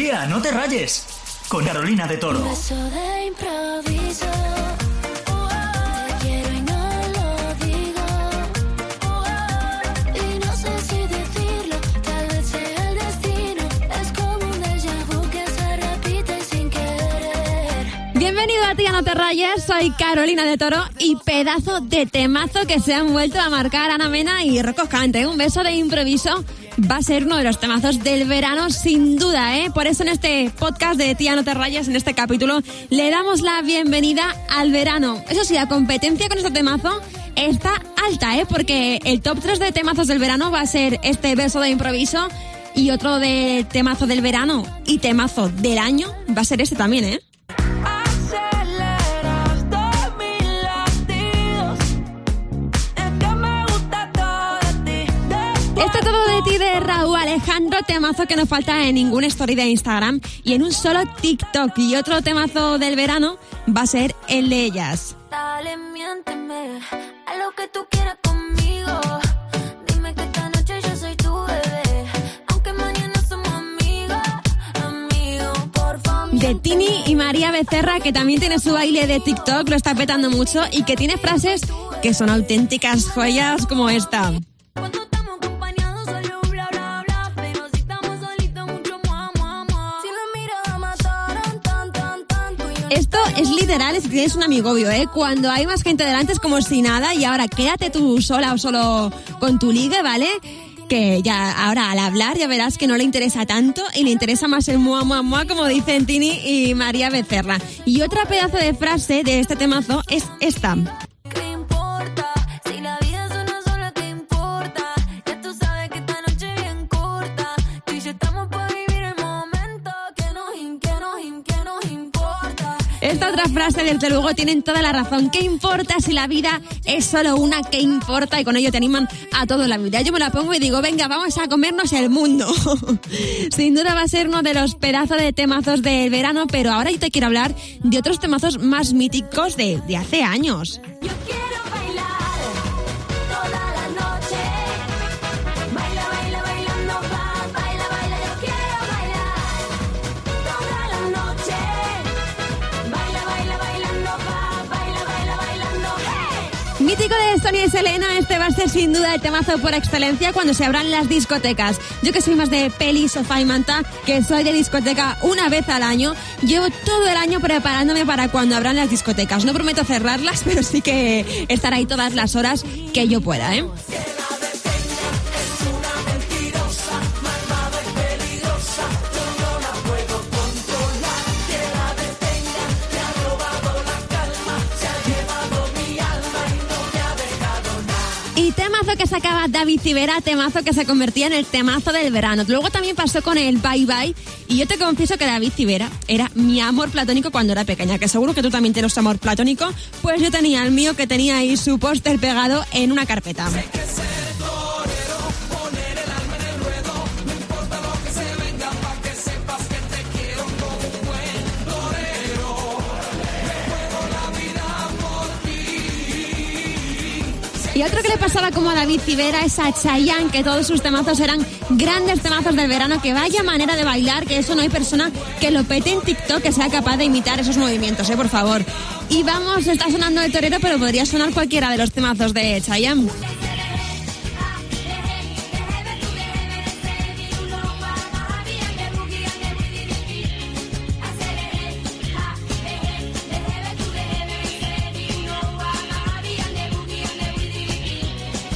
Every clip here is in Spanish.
Tía, no te rayes. Con Carolina de Toro. Bienvenido a Tía No Te Rayes, soy Carolina de Toro y pedazo de temazo que se han vuelto a marcar Ana Mena y Rocco Cante. Un beso de improviso va a ser uno de los temazos del verano sin duda, ¿eh? Por eso en este podcast de Tía No Te Rayes, en este capítulo, le damos la bienvenida al verano. Eso sí, la competencia con este temazo está alta, ¿eh? Porque el top 3 de temazos del verano va a ser este beso de improviso y otro de temazo del verano y temazo del año va a ser este también, ¿eh? Esto todo de ti de Raúl Alejandro, temazo que no falta en ningún story de Instagram y en un solo TikTok. Y otro temazo del verano va a ser el de ellas. Dale, miénteme a lo que tú quieras conmigo. Dime que esta noche yo soy tu bebé. Aunque mañana somos amigos, amigos, por favor. De Tini y María Becerra, que también tiene su baile de TikTok, lo está petando mucho y que tiene frases que son auténticas joyas como esta. Es literal, es que tienes un amigobio, ¿eh? Cuando hay más gente delante es como si nada y ahora quédate tú sola o solo con tu ligue, ¿vale? Que ya ahora al hablar ya verás que no le interesa tanto y le interesa más el mua mua mua como dicen Tini y María Becerra. Y otra pedazo de frase de este temazo es esta. Esta otra frase, desde luego, tienen toda la razón. ¿Qué importa si la vida es solo una? ¿Qué importa? Y con ello te animan a todo la vida. Yo me la pongo y digo, venga, vamos a comernos el mundo. Sin duda va a ser uno de los pedazos de temazos del verano, pero ahora yo te quiero hablar de otros temazos más míticos de, de hace años. Yo Mítico de Sonia y Selena, este va a ser sin duda el temazo por excelencia cuando se abran las discotecas. Yo que soy más de peli, sofá y manta, que soy de discoteca una vez al año, llevo todo el año preparándome para cuando abran las discotecas. No prometo cerrarlas, pero sí que estar ahí todas las horas que yo pueda, ¿eh? Temazo que sacaba David Civera, temazo que se convertía en el temazo del verano. Luego también pasó con el Bye Bye. Y yo te confieso que David Civera era mi amor platónico cuando era pequeña. Que seguro que tú también tienes amor platónico. Pues yo tenía el mío que tenía ahí su póster pegado en una carpeta. Y otro que le pasaba como a David Civera es a Chayanne, que todos sus temazos eran grandes temazos del verano, que vaya manera de bailar, que eso no hay persona que lo pete en TikTok que sea capaz de imitar esos movimientos, eh, por favor. Y vamos, está sonando el torero, pero podría sonar cualquiera de los temazos de Chayanne.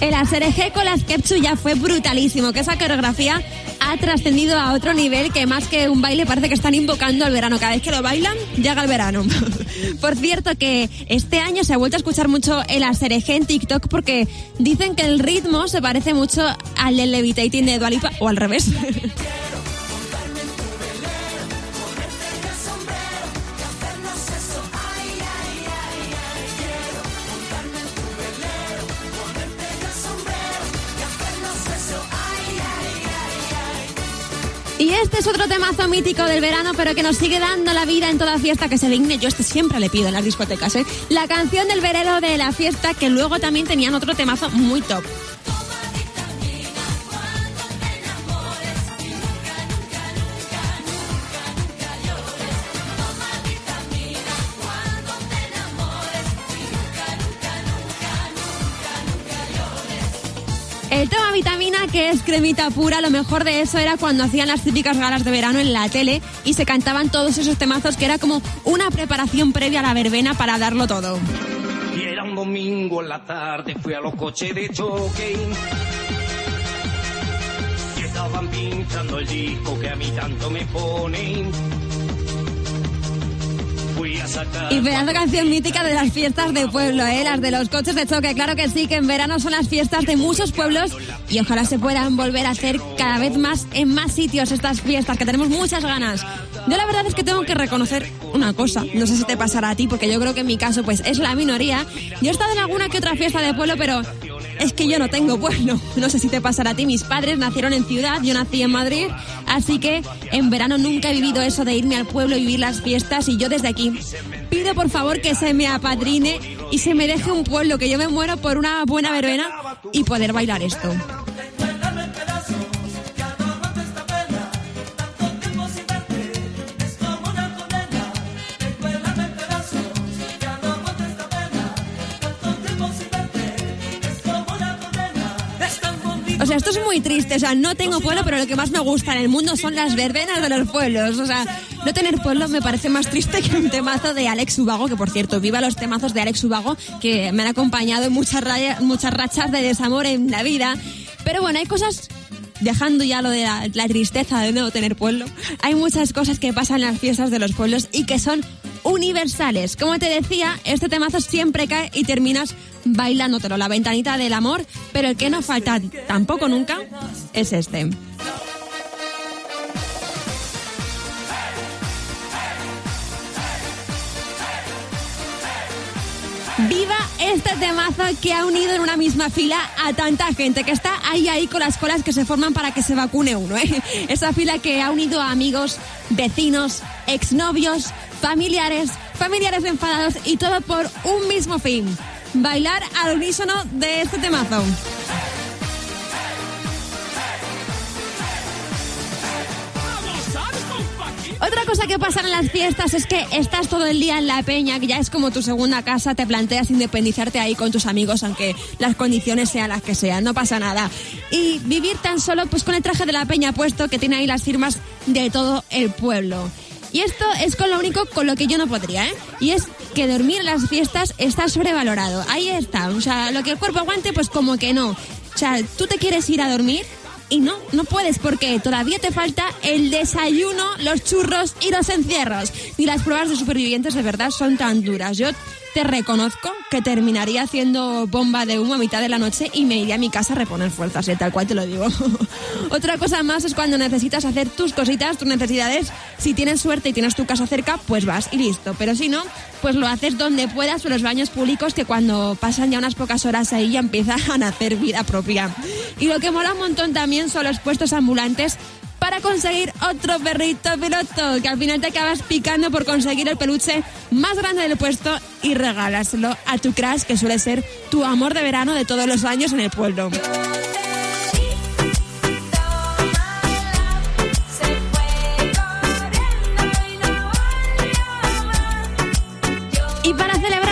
El Asereje con las Kepchu ya fue brutalísimo, que esa coreografía ha trascendido a otro nivel que más que un baile parece que están invocando al verano. Cada vez que lo bailan, llega el verano. Por cierto que este año se ha vuelto a escuchar mucho el Asereje en TikTok porque dicen que el ritmo se parece mucho al del Levitating de Dualipa o al revés. temazo mítico del verano, pero que nos sigue dando la vida en toda fiesta que se digne. Yo este siempre le pido en las discotecas, ¿eh? La canción del verano de la fiesta, que luego también tenían otro temazo muy top. Que es cremita pura, lo mejor de eso era cuando hacían las típicas galas de verano en la tele y se cantaban todos esos temazos que era como una preparación previa a la verbena para darlo todo. Y era un domingo en la tarde, fui a los coches de choque. Y estaban pinchando el disco que a mí tanto me ponen. Y pedazo canción mítica de las fiestas de pueblo, ¿eh? Las de los coches de choque. Claro que sí, que en verano son las fiestas de muchos pueblos y ojalá se puedan volver a hacer cada vez más en más sitios estas fiestas, que tenemos muchas ganas. Yo la verdad es que tengo que reconocer una cosa. No sé si te pasará a ti, porque yo creo que en mi caso pues es la minoría. Yo he estado en alguna que otra fiesta de pueblo, pero es que yo no tengo pueblo. No sé si te pasará a ti. Mis padres nacieron en ciudad, yo nací en Madrid, así que en verano nunca he vivido eso de irme al pueblo y vivir las fiestas y yo desde aquí pido por favor que se me apadrine y se me deje un pueblo, que yo me muero por una buena verbena y poder bailar esto. Esto es muy triste. O sea, no tengo pueblo, pero lo que más me gusta en el mundo son las verbenas de los pueblos. O sea, no tener pueblo me parece más triste que un temazo de Alex Ubago, que por cierto, viva los temazos de Alex Ubago, que me han acompañado en muchas, raya- muchas rachas de desamor en la vida. Pero bueno, hay cosas dejando ya lo de la, la tristeza de no tener pueblo, hay muchas cosas que pasan en las fiestas de los pueblos y que son universales. Como te decía, este temazo siempre cae y terminas bailándotelo, la ventanita del amor, pero el que no falta tampoco nunca es este. Viva este temazo que ha unido en una misma fila a tanta gente que está ahí ahí con las colas que se forman para que se vacune uno, ¿eh? Esa fila que ha unido a amigos, vecinos, exnovios, familiares, familiares enfadados y todo por un mismo fin. Bailar al unísono de este temazo. Otra cosa que pasa en las fiestas es que estás todo el día en la peña, que ya es como tu segunda casa, te planteas independizarte ahí con tus amigos, aunque las condiciones sean las que sean, no pasa nada. Y vivir tan solo pues con el traje de la peña puesto que tiene ahí las firmas de todo el pueblo. Y esto es con lo único con lo que yo no podría, ¿eh? Y es que dormir en las fiestas está sobrevalorado. Ahí está. O sea, lo que el cuerpo aguante, pues como que no. O sea, tú te quieres ir a dormir y no, no puedes porque todavía te falta el desayuno, los churros y los encierros. Y las pruebas de supervivientes de verdad son tan duras. Yo te reconozco que terminaría haciendo bomba de humo a mitad de la noche y me iría a mi casa a reponer fuerzas, ¿eh? tal cual te lo digo. Otra cosa más es cuando necesitas hacer tus cositas, tus necesidades. Si tienes suerte y tienes tu casa cerca, pues vas y listo. Pero si no, pues lo haces donde puedas o en los baños públicos que cuando pasan ya unas pocas horas ahí ya empieza a nacer vida propia. Y lo que mola un montón también son los puestos ambulantes para conseguir otro perrito piloto, que al final te acabas picando por conseguir el peluche más grande del puesto y regalárselo a tu crush, que suele ser tu amor de verano de todos los años en el pueblo.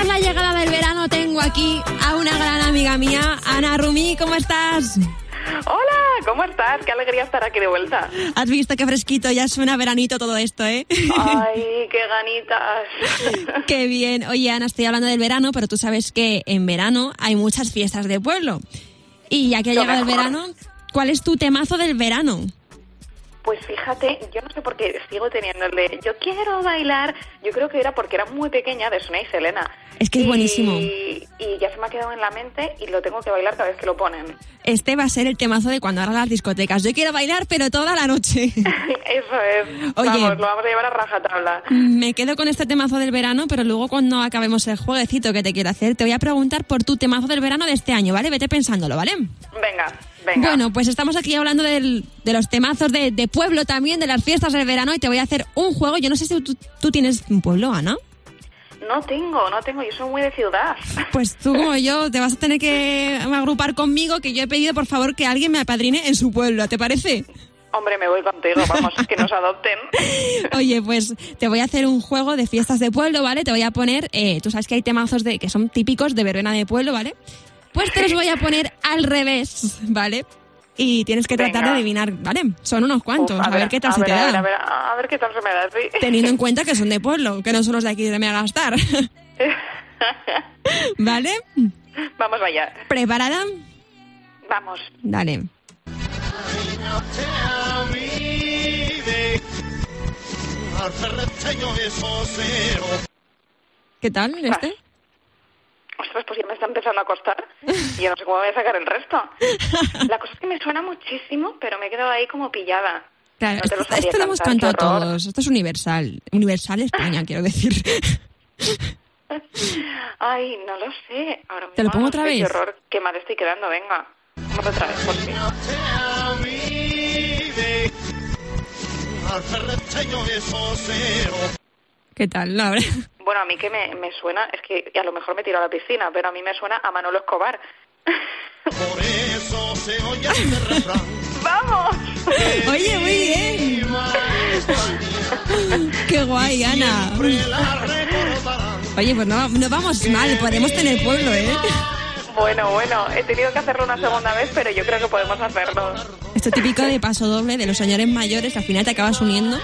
Celebrar la llegada del verano tengo aquí a una gran amiga mía, Ana Rumi, ¿cómo estás? Hola, ¿cómo estás? Qué alegría estar aquí de vuelta. Has visto qué fresquito, ya suena veranito todo esto, ¿eh? Ay, qué ganitas. Qué bien. Oye, Ana, estoy hablando del verano, pero tú sabes que en verano hay muchas fiestas de pueblo. Y ya que ha Lo llegado el verano, ¿cuál es tu temazo del verano? Pues fíjate, yo no sé por qué sigo teniendo el de yo quiero bailar. Yo creo que era porque era muy pequeña de Sonia y Selena. Es que es Y- buenísimo. Y ya se me ha quedado en la mente y lo tengo que bailar cada vez que lo ponen. Este va a ser el temazo de cuando abran las discotecas. Yo quiero bailar, pero toda la noche. Eso es. Oye. Vamos, lo vamos a llevar a rajatabla. Me quedo con este temazo del verano, pero luego cuando acabemos el jueguecito que te quiero hacer, te voy a preguntar por tu temazo del verano de este año, ¿vale? Vete pensándolo, ¿vale? Venga, venga. Bueno, pues estamos aquí hablando del- de los temazos de, de pueblo también, de las fiestas del verano, y te voy a hacer un juego. Yo no sé si tú, tú tienes un pueblo, Ana. No tengo, no tengo. Yo soy muy de ciudad. Pues tú como yo te vas a tener que agrupar conmigo, que yo he pedido por favor que alguien me apadrine en su pueblo, ¿te parece? Hombre, me voy contigo, vamos, que nos adopten. Oye, pues te voy a hacer un juego de fiestas de pueblo, ¿vale? Te voy a poner, eh, tú sabes que hay temazos de que son típicos de verbena de pueblo, ¿vale? Pues te los voy a poner al revés, ¿vale? Y tienes que tratar Venga. de adivinar, ¿vale? Son unos cuantos, Uf, a, ver, qué tal a se ver, te a ver, da. a ver, a ver qué tal se me da, sí. Teniendo en cuenta que son de pueblo, que no son los de aquí de Megastar. ¿Vale? Vamos allá. ¿Preparada? Vamos. Dale. ¿Qué tal este? Ostras, pues ya me está empezando a costar. Y yo no sé cómo voy a sacar el resto. La cosa es que me suena muchísimo, pero me he quedado ahí como pillada. Claro, No te esto, esto lo hemos cantado todos. Esto es universal. Universal España, quiero decir. Ay, no lo sé. Ahora ¿Te lo mismo pongo no otra sé vez? Qué horror, qué mal estoy quedando, venga. Vamos otra vez, por fin. ¿Qué tal? No, hombre. Bueno, a mí que me, me suena, es que a lo mejor me tiro a la piscina, pero a mí me suena a Manolo Escobar. ¡Vamos! Oye, muy bien. Qué guay, Ana. Oye, pues no, no vamos mal. Podemos tener pueblo, ¿eh? Bueno, bueno, he tenido que hacerlo una segunda vez, pero yo creo que podemos hacerlo. Esto típico de paso doble de los señores mayores que al final te acabas uniendo.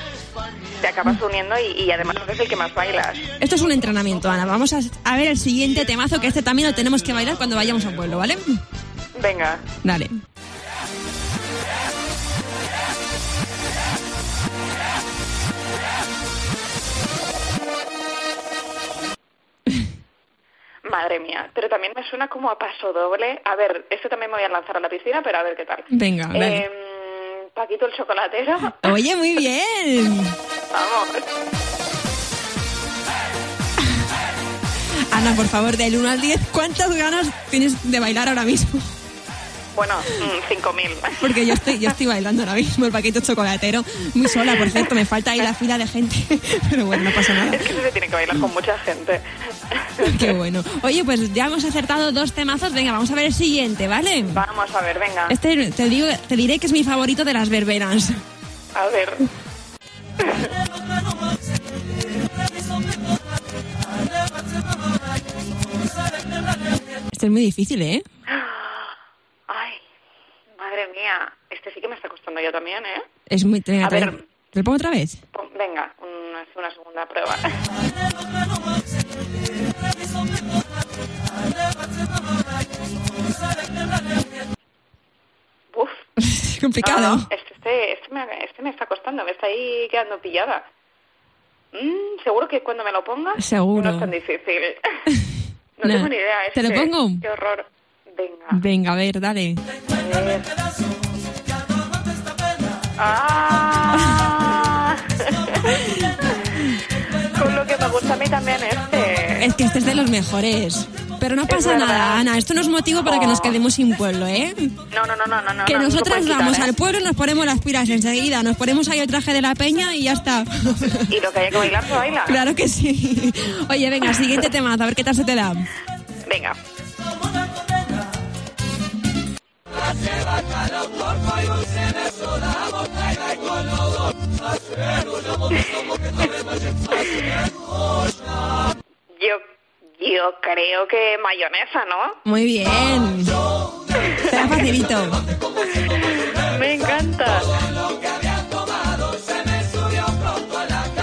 Te acabas uniendo y, y además eres el que más bailas. Esto es un entrenamiento, Ana. Vamos a, a ver el siguiente temazo, que este también lo tenemos que bailar cuando vayamos al pueblo, ¿vale? Venga. Dale. Madre mía, pero también me suena como a paso doble. A ver, este también me voy a lanzar a la piscina, pero a ver qué tal. Venga, dale. Paquito el chocolatero. Oye, muy bien. Vamos. Ana, por favor, del 1 al 10, ¿cuántas ganas tienes de bailar ahora mismo? Bueno, mm, 5.000. Porque yo estoy, yo estoy bailando ahora mismo el paquito chocolatero, muy sola, por cierto, me falta ahí la fila de gente, pero bueno, no pasa nada. Es que se tiene que bailar con mucha gente. Qué bueno. Oye, pues ya hemos acertado dos temazos, venga, vamos a ver el siguiente, ¿vale? Vamos a ver, venga. Este te digo, te diré que es mi favorito de las verbenas. A ver. Este es muy difícil, ¿eh? Ay, madre mía. Este sí que me está costando yo también, ¿eh? Es muy... Venga, A ver. ¿te lo pongo otra vez? Venga, una, una segunda prueba. Uf. Es complicado. No, no, este, este, este me, este me está costando, me está ahí quedando pillada. Mm, seguro que cuando me lo ponga Seguro. no es tan difícil. no, No. tengo ni idea. ¿Te lo pongo? Qué horror. Venga. Venga, a ver, dale. A ver. ¡Ah! Con lo que me gusta a mí también este. Es que este es de los mejores. Pero no pasa verdad. nada, Ana. Esto no es motivo para que nos quedemos sin pueblo, ¿eh? No, no, no, no, no. no que no, no nosotras vamos quitar, ¿eh? al pueblo, nos ponemos las pilas enseguida, nos ponemos ahí el traje de la peña y ya está. Y lo que haya que bailar se baila. claro que sí. Oye, venga, siguiente tema, a ver qué tal se te da. Venga. Yo, creo que mayonesa, ¿no? Muy bien. La facilito. Me encanta.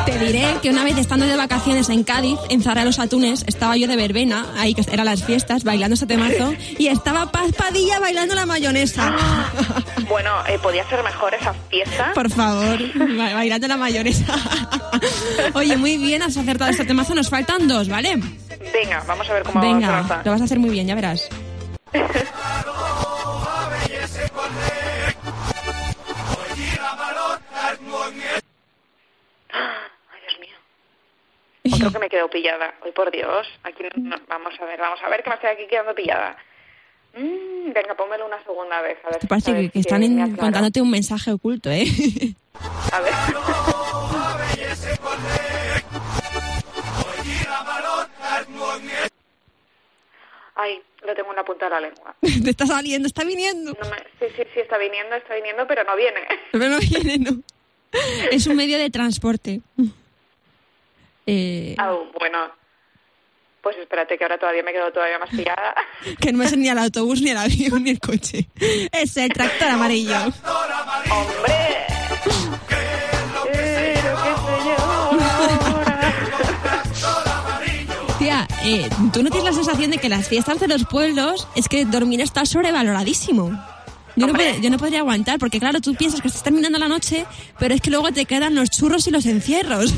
Te diré que una vez estando de vacaciones en Cádiz, en Zara de los Atunes, estaba yo de verbena, ahí que eran las fiestas, bailando este temazo, y estaba Paz Padilla bailando la mayonesa. Bueno, eh, podía ser mejor esa fiesta. Por favor, ba- bailando la mayonesa. Oye, muy bien, has acertado este temazo, nos faltan dos, ¿vale? Venga, vamos a ver cómo Venga, avanza. lo vas a hacer muy bien, ya verás. Otro que me quedo pillada. Hoy por Dios. Aquí no- vamos a ver, vamos a ver que me estoy aquí quedando pillada. Mm, venga, pónmelo una segunda vez. A ver, Te parece a ver que, que están en- contándote un mensaje oculto, ¿eh? A ver. Ay, lo tengo en la punta de la lengua. Te está saliendo, está viniendo. No me- Sí, sí, sí, está viniendo, está viniendo, pero no viene. Pero no viene, no. Es un medio de transporte. Eh, Ah, bueno. Pues espérate que ahora todavía me quedo todavía más pillada. Que no es ni el autobús, ni el avión, ni el coche. Es el tractor amarillo. ¡Hombre! Eh, ¿tú no tienes la sensación de que las fiestas de los pueblos es que dormir está sobrevaloradísimo? Yo no, pod- yo no podría aguantar, porque claro, tú piensas que estás terminando la noche, pero es que luego te quedan los churros y los encierros.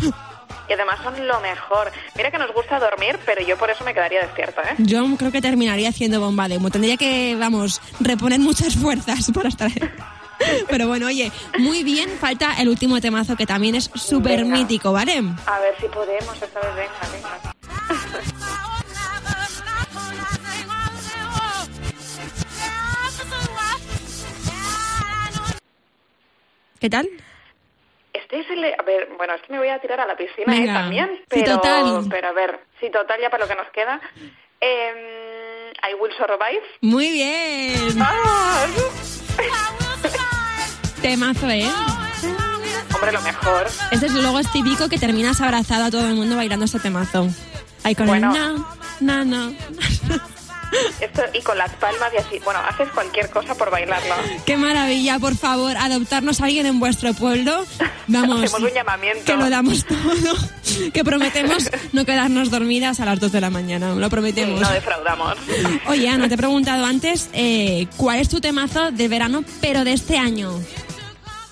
Y además son lo mejor. Mira que nos gusta dormir, pero yo por eso me quedaría despierta, ¿eh? Yo creo que terminaría haciendo bomba de humo. Tendría que, vamos, reponer muchas fuerzas para estar. Pero bueno, oye, muy bien, falta el último temazo que también es súper mítico, ¿vale? A ver si podemos esta vez. Venga, venga. ¿Qué tal? Este es el... A ver, bueno, es que me voy a tirar a la piscina ¿eh? También, Sí, pero... total. Pero a ver, sí, total, ya para lo que nos queda. Eh, I Will Survive. Muy bien. ¡Ah! Temazo, ¿eh? Hombre, lo mejor. Este es luego es típico que terminas abrazado a todo el mundo bailando este temazo. Ahí con Bueno. el na, na, na. Esto, y con las palmas y así. Bueno, haces cualquier cosa por bailarlo. Qué maravilla, por favor, adoptarnos a alguien en vuestro pueblo. Vamos. Hacemos un llamamiento. Que lo damos todo. Que prometemos no quedarnos dormidas a las 2 de la mañana. Lo prometemos. No defraudamos. Oye, Ana, te he preguntado antes eh, cuál es tu temazo de verano, pero de este año.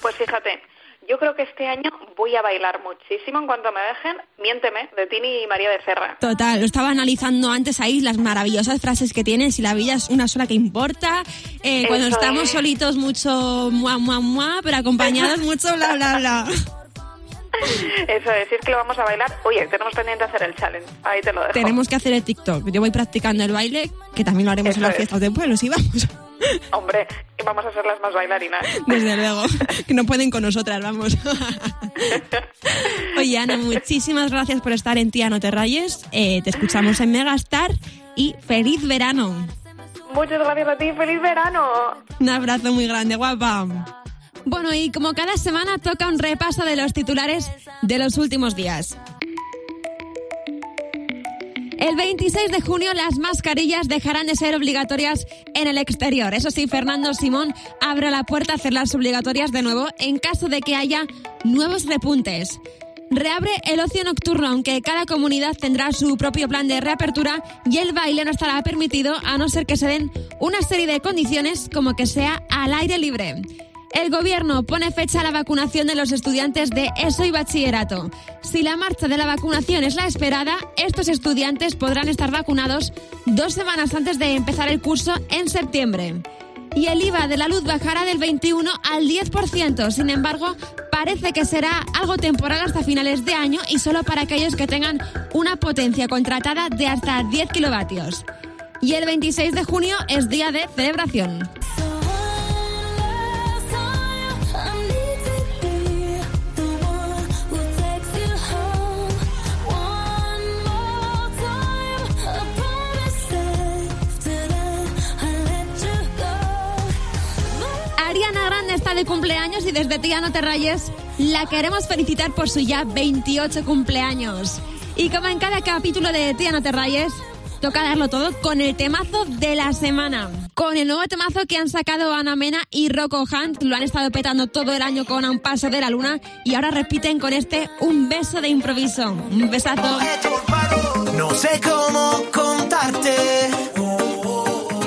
Pues fíjate, yo creo que este año voy a bailar muchísimo en cuanto me dejen. Miénteme, de Tini y María de Serra. Total, lo estaba analizando antes ahí, las maravillosas frases que tienes y la vida es una sola que importa. Eh, cuando estamos es. solitos, mucho mua, mua, mua, pero acompañados, mucho bla, bla, bla. Eso es que lo vamos a bailar. Oye, tenemos pendiente hacer el challenge. Ahí te lo dejo. Tenemos que hacer el TikTok. Yo voy practicando el baile, que también lo haremos Eso en las es. fiestas de pueblo, sí, vamos. Hombre, vamos a ser las más bailarinas. Desde luego, que no pueden con nosotras, vamos. Oye, Ana, muchísimas gracias por estar en Tía No Te Rayes. Eh, te escuchamos en Megastar y feliz verano. Muchas gracias a ti, feliz verano. Un abrazo muy grande, guapa. Bueno, y como cada semana toca un repaso de los titulares de los últimos días. El 26 de junio las mascarillas dejarán de ser obligatorias en el exterior. Eso sí, Fernando Simón abre la puerta a hacerlas obligatorias de nuevo en caso de que haya nuevos repuntes. Reabre el ocio nocturno, aunque cada comunidad tendrá su propio plan de reapertura y el baile no estará permitido a no ser que se den una serie de condiciones como que sea al aire libre. El gobierno pone fecha a la vacunación de los estudiantes de ESO y bachillerato. Si la marcha de la vacunación es la esperada, estos estudiantes podrán estar vacunados dos semanas antes de empezar el curso en septiembre. Y el IVA de la luz bajará del 21 al 10%. Sin embargo, parece que será algo temporal hasta finales de año y solo para aquellos que tengan una potencia contratada de hasta 10 kilovatios. Y el 26 de junio es día de celebración. De cumpleaños y desde Tía No Te Rayes la queremos felicitar por su ya 28 cumpleaños. Y como en cada capítulo de Tía No Te Rayes, toca darlo todo con el temazo de la semana. Con el nuevo temazo que han sacado Ana Mena y Rocco Hunt, lo han estado petando todo el año con Un Paso de la Luna y ahora repiten con este Un Beso de Improviso. Un besazo. No sé cómo contarte,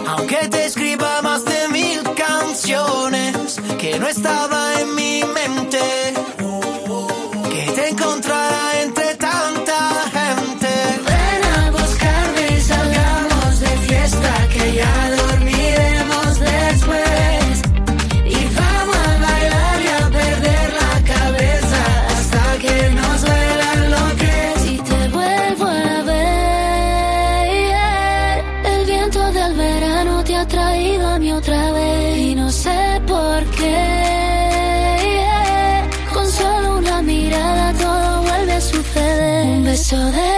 aunque te escriba que no estaba en mi mente, suceder. Un